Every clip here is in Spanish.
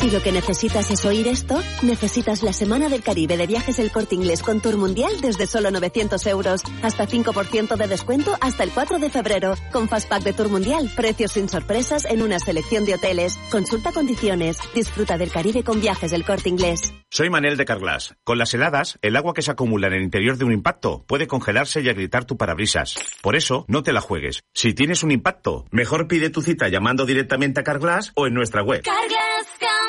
Si lo que necesitas es oír esto, necesitas la Semana del Caribe de Viajes El Corte Inglés con Tour Mundial desde solo 900 euros. Hasta 5% de descuento hasta el 4 de febrero. Con Fastpack de Tour Mundial, precios sin sorpresas en una selección de hoteles. Consulta condiciones. Disfruta del Caribe con Viajes El Corte Inglés. Soy Manel de Carglass. Con las heladas, el agua que se acumula en el interior de un impacto puede congelarse y agrietar tu parabrisas. Por eso, no te la juegues. Si tienes un impacto, mejor pide tu cita llamando directamente a Carglass o en nuestra web. Carglass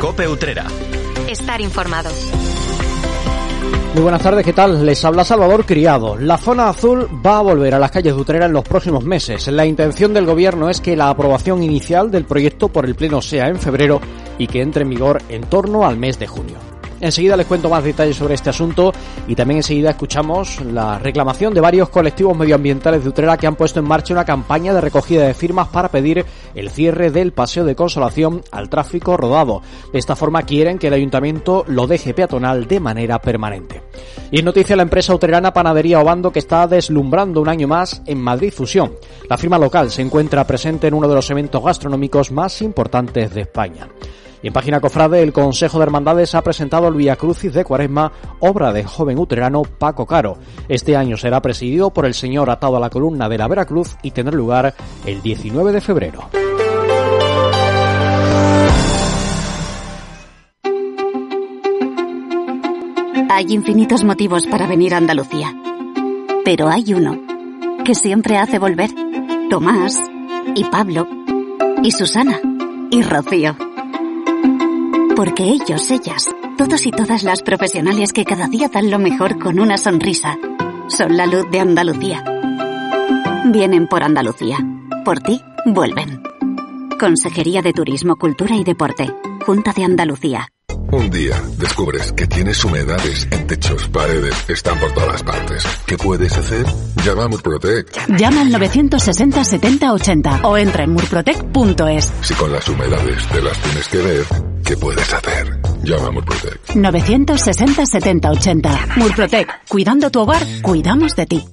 Cope Utrera. Estar informado. Muy buenas tardes, ¿qué tal? Les habla Salvador Criado. La zona azul va a volver a las calles de Utrera en los próximos meses. La intención del gobierno es que la aprobación inicial del proyecto por el Pleno sea en febrero y que entre en vigor en torno al mes de junio. Enseguida les cuento más detalles sobre este asunto y también enseguida escuchamos la reclamación de varios colectivos medioambientales de Utrera que han puesto en marcha una campaña de recogida de firmas para pedir el cierre del paseo de consolación al tráfico rodado. De esta forma quieren que el ayuntamiento lo deje peatonal de manera permanente. Y en noticia la empresa utrerana Panadería Obando que está deslumbrando un año más en Madrid Fusión. La firma local se encuentra presente en uno de los eventos gastronómicos más importantes de España. Y en página cofrade, el Consejo de Hermandades ha presentado el Via Crucis de Cuaresma, obra del joven utrerano Paco Caro. Este año será presidido por el señor atado a la columna de la Veracruz y tendrá lugar el 19 de febrero. Hay infinitos motivos para venir a Andalucía. Pero hay uno que siempre hace volver. Tomás y Pablo y Susana y Rocío. Porque ellos, ellas, todos y todas las profesionales que cada día dan lo mejor con una sonrisa, son la luz de Andalucía. Vienen por Andalucía. Por ti, vuelven. Consejería de Turismo, Cultura y Deporte. Junta de Andalucía. Un día descubres que tienes humedades en techos, paredes, están por todas partes. ¿Qué puedes hacer? Llama a Murprotec. Llama al 960 70 80 o entra en murprotec.es. Si con las humedades te las tienes que ver, ¿qué puedes hacer? Llama a Murprotec. 960 70 80. Murprotec. Cuidando tu hogar, cuidamos de ti.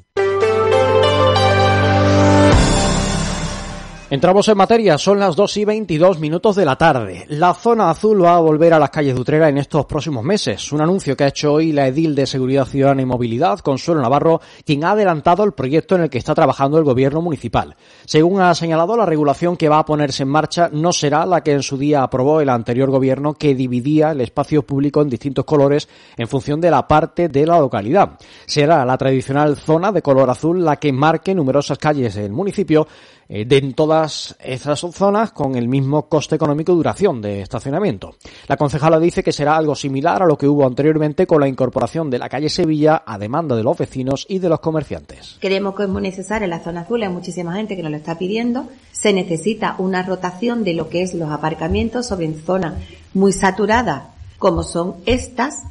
Entramos en materia, son las 2 y 22 minutos de la tarde. La zona azul va a volver a las calles de Utrera en estos próximos meses. Un anuncio que ha hecho hoy la edil de Seguridad Ciudadana y Movilidad, Consuelo Navarro, quien ha adelantado el proyecto en el que está trabajando el gobierno municipal. Según ha señalado, la regulación que va a ponerse en marcha no será la que en su día aprobó el anterior gobierno que dividía el espacio público en distintos colores en función de la parte de la localidad. Será la tradicional zona de color azul la que marque numerosas calles del municipio de en todas esas zonas con el mismo coste económico y duración de estacionamiento. La concejala dice que será algo similar a lo que hubo anteriormente con la incorporación de la calle Sevilla a demanda de los vecinos y de los comerciantes. Creemos que es muy necesaria la zona azul, hay muchísima gente que nos lo está pidiendo. Se necesita una rotación de lo que es los aparcamientos sobre zonas muy saturadas como son estas.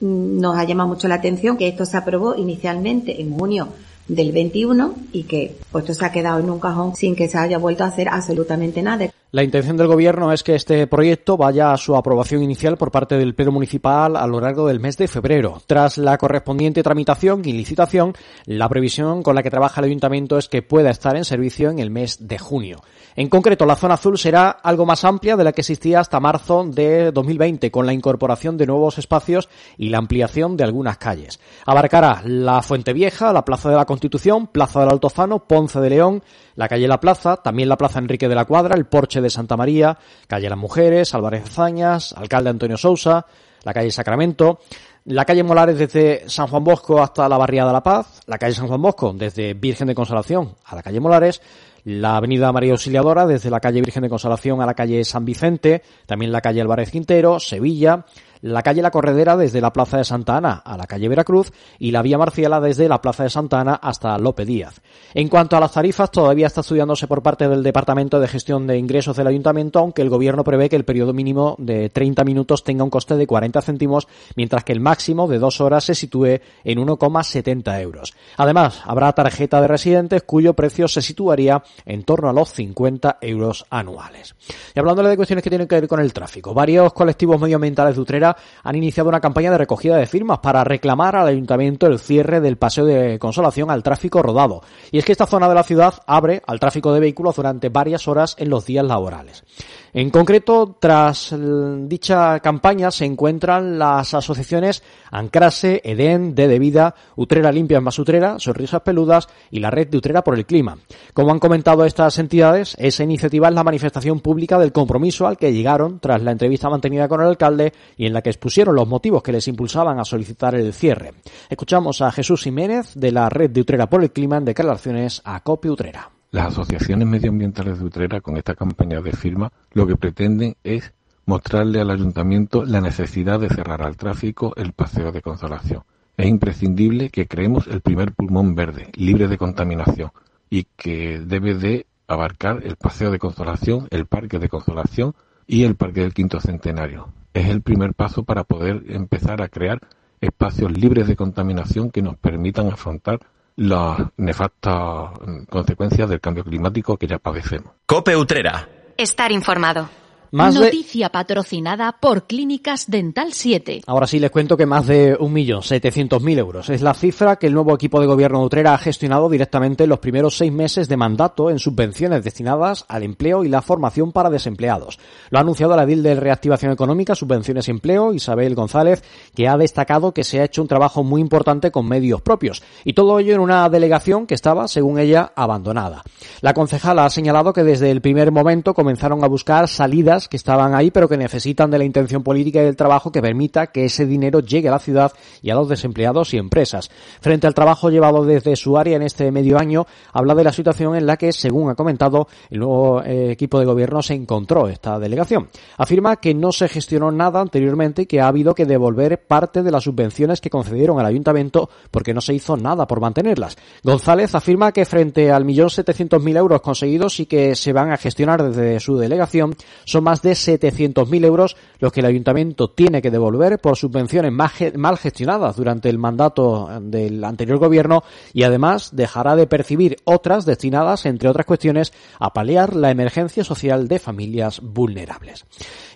Nos ha llamado mucho la atención que esto se aprobó inicialmente en junio del 21 y que pues esto se ha quedado en un cajón sin que se haya vuelto a hacer absolutamente nada. La intención del Gobierno es que este proyecto vaya a su aprobación inicial por parte del Pleno Municipal a lo largo del mes de febrero. Tras la correspondiente tramitación y licitación, la previsión con la que trabaja el Ayuntamiento es que pueda estar en servicio en el mes de junio. En concreto, la zona azul será algo más amplia de la que existía hasta marzo de 2020, con la incorporación de nuevos espacios y la ampliación de algunas calles. Abarcará la Fuente Vieja, la Plaza de la Constitución, Plaza del Altozano, Ponce de León, la calle La Plaza, también la Plaza Enrique de la Cuadra, el Porche de Santa María, calle Las Mujeres, Álvarez Zañas, alcalde Antonio Sousa, la calle Sacramento, la calle Molares desde San Juan Bosco hasta la Barriada de la Paz, la calle San Juan Bosco desde Virgen de Consolación a la calle Molares, la avenida María Auxiliadora desde la calle Virgen de Consolación a la calle San Vicente, también la calle Álvarez Quintero, Sevilla, la calle La Corredera desde la Plaza de Santa Ana a la calle Veracruz y la vía Marciala desde la Plaza de Santa Ana hasta Lope Díaz. En cuanto a las tarifas, todavía está estudiándose por parte del Departamento de Gestión de Ingresos del Ayuntamiento, aunque el Gobierno prevé que el periodo mínimo de 30 minutos tenga un coste de 40 céntimos, mientras que el máximo de dos horas se sitúe en 1,70 euros. Además, habrá tarjeta de residentes cuyo precio se situaría en torno a los 50 euros anuales. Y hablándole de cuestiones que tienen que ver con el tráfico, varios colectivos medioambientales de Utrera han iniciado una campaña de recogida de firmas para reclamar al ayuntamiento el cierre del paseo de consolación al tráfico rodado. Y es que esta zona de la ciudad abre al tráfico de vehículos durante varias horas en los días laborales. En concreto, tras dicha campaña se encuentran las asociaciones Ancrase, Edén, De De Vida, Utrera Limpia en Utrera, Sonrisas Peludas y la Red de Utrera por el Clima. Como han comentado estas entidades, esa iniciativa es la manifestación pública del compromiso al que llegaron tras la entrevista mantenida con el alcalde y en la que expusieron los motivos que les impulsaban a solicitar el cierre. Escuchamos a Jesús Jiménez de la Red de Utrera por el Clima en declaraciones a Copi Utrera. Las asociaciones medioambientales de Utrera con esta campaña de firma lo que pretenden es mostrarle al ayuntamiento la necesidad de cerrar al tráfico el paseo de consolación. Es imprescindible que creemos el primer pulmón verde, libre de contaminación, y que debe de abarcar el paseo de consolación, el parque de consolación y el parque del quinto centenario. Es el primer paso para poder empezar a crear espacios libres de contaminación que nos permitan afrontar las nefastas consecuencias del cambio climático que ya padecemos. Cope Utrera. Estar informado. Noticia patrocinada por Clínicas Dental 7. Ahora sí les cuento que más de 1.700.000 euros es la cifra que el nuevo equipo de gobierno de Utrera ha gestionado directamente en los primeros seis meses de mandato en subvenciones destinadas al empleo y la formación para desempleados. Lo ha anunciado la DIL de Reactivación Económica, Subvenciones y Empleo, Isabel González, que ha destacado que se ha hecho un trabajo muy importante con medios propios. Y todo ello en una delegación que estaba, según ella, abandonada. La concejala ha señalado que desde el primer momento comenzaron a buscar salidas que estaban ahí, pero que necesitan de la intención política y del trabajo que permita que ese dinero llegue a la ciudad y a los desempleados y empresas. Frente al trabajo llevado desde su área en este medio año, habla de la situación en la que, según ha comentado, el nuevo eh, equipo de gobierno se encontró esta delegación. Afirma que no se gestionó nada anteriormente y que ha habido que devolver parte de las subvenciones que concedieron al ayuntamiento porque no se hizo nada por mantenerlas. González afirma que frente al millón setecientos mil euros conseguidos y que se van a gestionar desde su delegación, son más de 700.000 euros los que el ayuntamiento tiene que devolver por subvenciones mal gestionadas durante el mandato del anterior gobierno y además dejará de percibir otras destinadas, entre otras cuestiones, a paliar la emergencia social de familias vulnerables.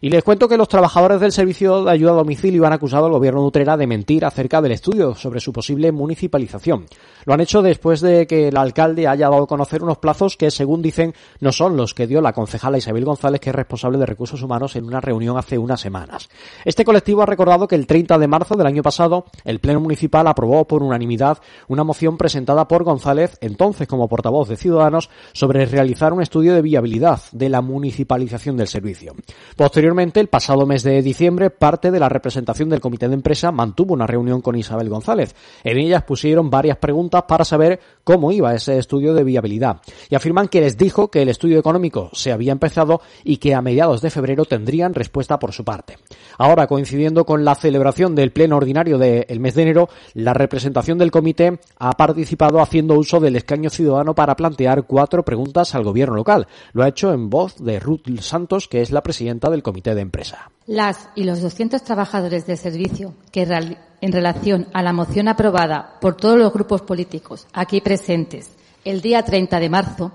Y les cuento que los trabajadores del servicio de ayuda a domicilio han acusado al gobierno de Utrera de mentir acerca del estudio sobre su posible municipalización. Lo han hecho después de que el alcalde haya dado a conocer unos plazos que, según dicen, no son los que dio la concejala Isabel González, que es responsable de recursos humanos, en una reunión hace unas semanas. Este colectivo ha recordado que el 30 de marzo del año pasado, el Pleno Municipal aprobó por unanimidad una moción presentada por González, entonces como portavoz de Ciudadanos, sobre realizar un estudio de viabilidad de la municipalización del servicio. Posteriormente, el pasado mes de diciembre, parte de la representación del comité de empresa mantuvo una reunión con Isabel González. En ellas pusieron varias preguntas para saber cómo iba ese estudio de viabilidad y afirman que les dijo que el estudio económico se había empezado y que a mediados de febrero tendrían respuesta por su parte. Ahora, coincidiendo con la celebración del pleno ordinario del mes de enero, la representación del comité ha participado haciendo uso del escaño ciudadano para plantear cuatro preguntas al gobierno local. Lo ha hecho en voz de Ruth Santos, que es la presidenta del comité de empresa. Las y los 200 trabajadores del servicio que en relación a la moción aprobada por todos los grupos políticos aquí presentes el día 30 de marzo,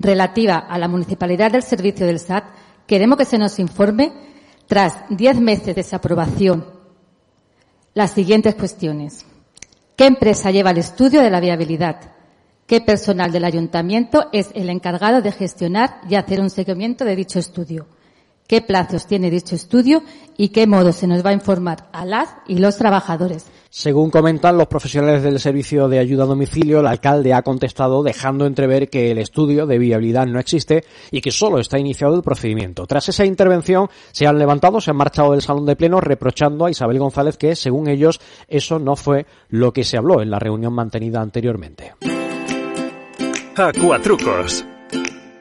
relativa a la municipalidad del servicio del SAT, queremos que se nos informe, tras diez meses de aprobación, las siguientes cuestiones. ¿Qué empresa lleva el estudio de la viabilidad? ¿Qué personal del ayuntamiento es el encargado de gestionar y hacer un seguimiento de dicho estudio? Qué plazos tiene dicho estudio y qué modo se nos va a informar a las y los trabajadores. Según comentan los profesionales del servicio de ayuda a domicilio, el alcalde ha contestado dejando entrever que el estudio de viabilidad no existe y que solo está iniciado el procedimiento. Tras esa intervención se han levantado, se han marchado del salón de pleno reprochando a Isabel González que, según ellos, eso no fue lo que se habló en la reunión mantenida anteriormente. Acuatrucos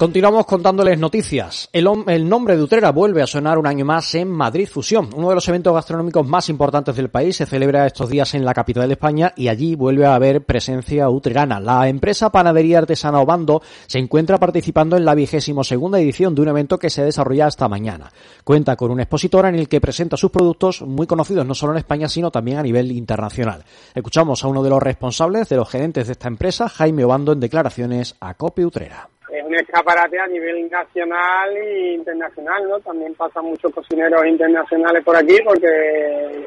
Continuamos contándoles noticias. El, nombre de Utrera vuelve a sonar un año más en Madrid Fusión. Uno de los eventos gastronómicos más importantes del país se celebra estos días en la capital de España y allí vuelve a haber presencia utrerana. La empresa Panadería Artesana Obando se encuentra participando en la vigésimo segunda edición de un evento que se desarrolla hasta mañana. Cuenta con un expositor en el que presenta sus productos muy conocidos no solo en España sino también a nivel internacional. Escuchamos a uno de los responsables, de los gerentes de esta empresa, Jaime Obando, en declaraciones a Cope Utrera es un escaparate a nivel nacional e internacional, ¿no? También pasan muchos cocineros internacionales por aquí porque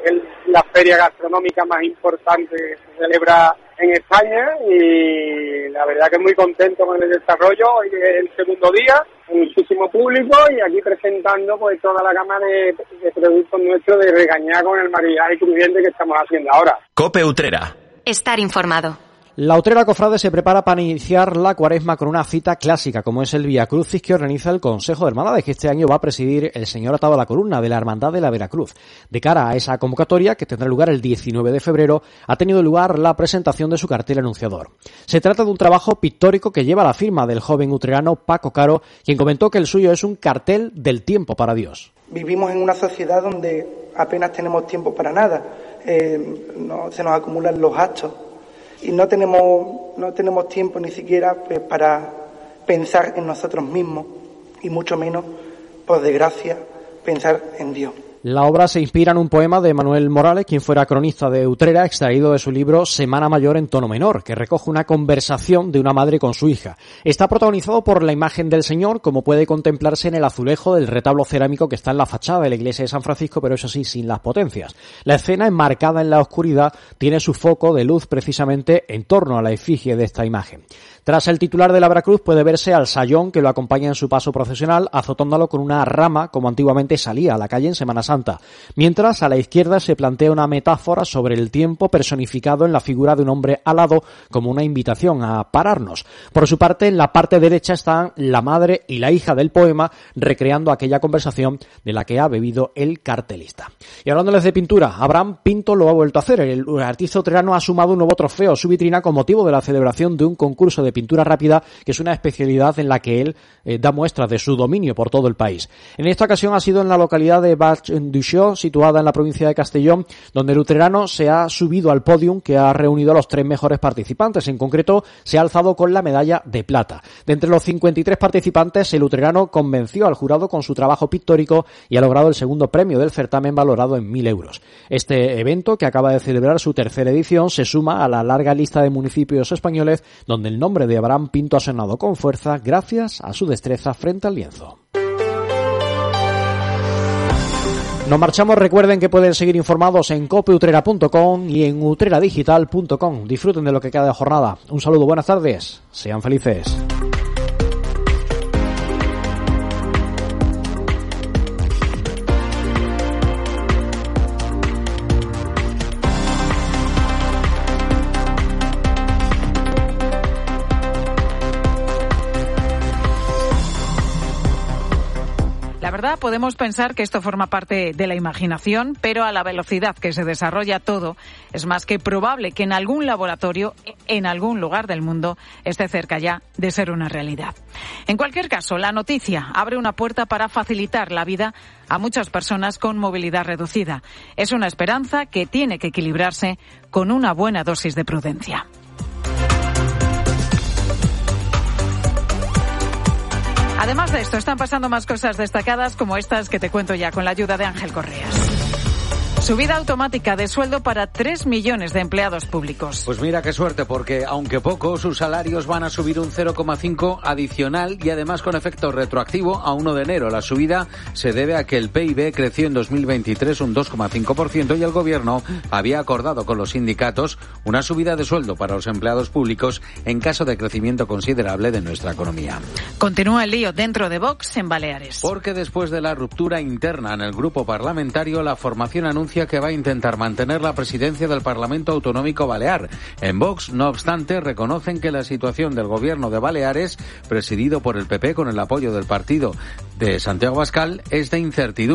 es la feria gastronómica más importante que se celebra en España y la verdad que muy contento con el desarrollo. Hoy es el segundo día, muchísimo público y aquí presentando pues toda la gama de, de productos nuestros de regañar con el maridaje crujiente que estamos haciendo ahora. Cope Utrera. Estar informado. La Utrera Cofrade se prepara para iniciar la cuaresma con una cita clásica, como es el Via Crucis que organiza el Consejo de Hermandades, que este año va a presidir el señor atado a la columna de la Hermandad de la Veracruz. De cara a esa convocatoria, que tendrá lugar el 19 de febrero, ha tenido lugar la presentación de su cartel anunciador. Se trata de un trabajo pictórico que lleva la firma del joven utrerano Paco Caro, quien comentó que el suyo es un cartel del tiempo para Dios. Vivimos en una sociedad donde apenas tenemos tiempo para nada. Eh, no, se nos acumulan los actos y no tenemos, no tenemos tiempo ni siquiera pues, para pensar en nosotros mismos y mucho menos, por desgracia, pensar en Dios. La obra se inspira en un poema de Manuel Morales, quien fuera cronista de Utrera, extraído de su libro Semana Mayor en tono menor, que recoge una conversación de una madre con su hija. Está protagonizado por la imagen del Señor, como puede contemplarse en el azulejo del retablo cerámico que está en la fachada de la iglesia de San Francisco, pero eso sí, sin las potencias. La escena, enmarcada en la oscuridad, tiene su foco de luz precisamente en torno a la efigie de esta imagen. Tras el titular de la Veracruz puede verse al sayón que lo acompaña en su paso procesional, azotándolo con una rama como antiguamente salía a la calle en Semana Santa. Mientras, a la izquierda se plantea una metáfora sobre el tiempo personificado en la figura de un hombre alado como una invitación a pararnos. Por su parte, en la parte derecha están la madre y la hija del poema recreando aquella conversación de la que ha bebido el cartelista. Y hablándoles de pintura, Abraham Pinto lo ha vuelto a hacer. El artista utrerano ha sumado un nuevo trofeo a su vitrina con motivo de la celebración de un concurso de pintura rápida, que es una especialidad en la que él eh, da muestras de su dominio por todo el país. En esta ocasión ha sido en la localidad de Baix du situada en la provincia de Castellón, donde el utrerano se ha subido al podium que ha reunido a los tres mejores participantes. En concreto, se ha alzado con la medalla de plata. De entre los 53 participantes, el utrerano convenció al jurado con su trabajo pictórico y ha logrado el segundo premio del certamen valorado en mil euros. Este evento, que acaba de celebrar su tercera edición, se suma a la larga lista de municipios españoles donde el nombre de Abraham Pinto ha sonado con fuerza gracias a su destreza frente al lienzo. Nos marchamos, recuerden que pueden seguir informados en copeutrera.com y en utreradigital.com. Disfruten de lo que queda de jornada. Un saludo, buenas tardes, sean felices. Podemos pensar que esto forma parte de la imaginación, pero a la velocidad que se desarrolla todo, es más que probable que en algún laboratorio, en algún lugar del mundo, esté cerca ya de ser una realidad. En cualquier caso, la noticia abre una puerta para facilitar la vida a muchas personas con movilidad reducida. Es una esperanza que tiene que equilibrarse con una buena dosis de prudencia. Además de esto, están pasando más cosas destacadas como estas que te cuento ya con la ayuda de Ángel Correas. Subida automática de sueldo para 3 millones de empleados públicos. Pues mira qué suerte, porque aunque poco, sus salarios van a subir un 0,5 adicional y además con efecto retroactivo a 1 de enero. La subida se debe a que el PIB creció en 2023 un 2,5% y el gobierno había acordado con los sindicatos una subida de sueldo para los empleados públicos en caso de crecimiento considerable de nuestra economía. Continúa el lío dentro de Vox en Baleares. Porque después de la ruptura interna en el grupo parlamentario, la formación anuncia que va a intentar mantener la presidencia del Parlamento Autonómico Balear. En Vox, no obstante, reconocen que la situación del gobierno de Baleares, presidido por el PP con el apoyo del partido de Santiago Bascal, es de incertidumbre.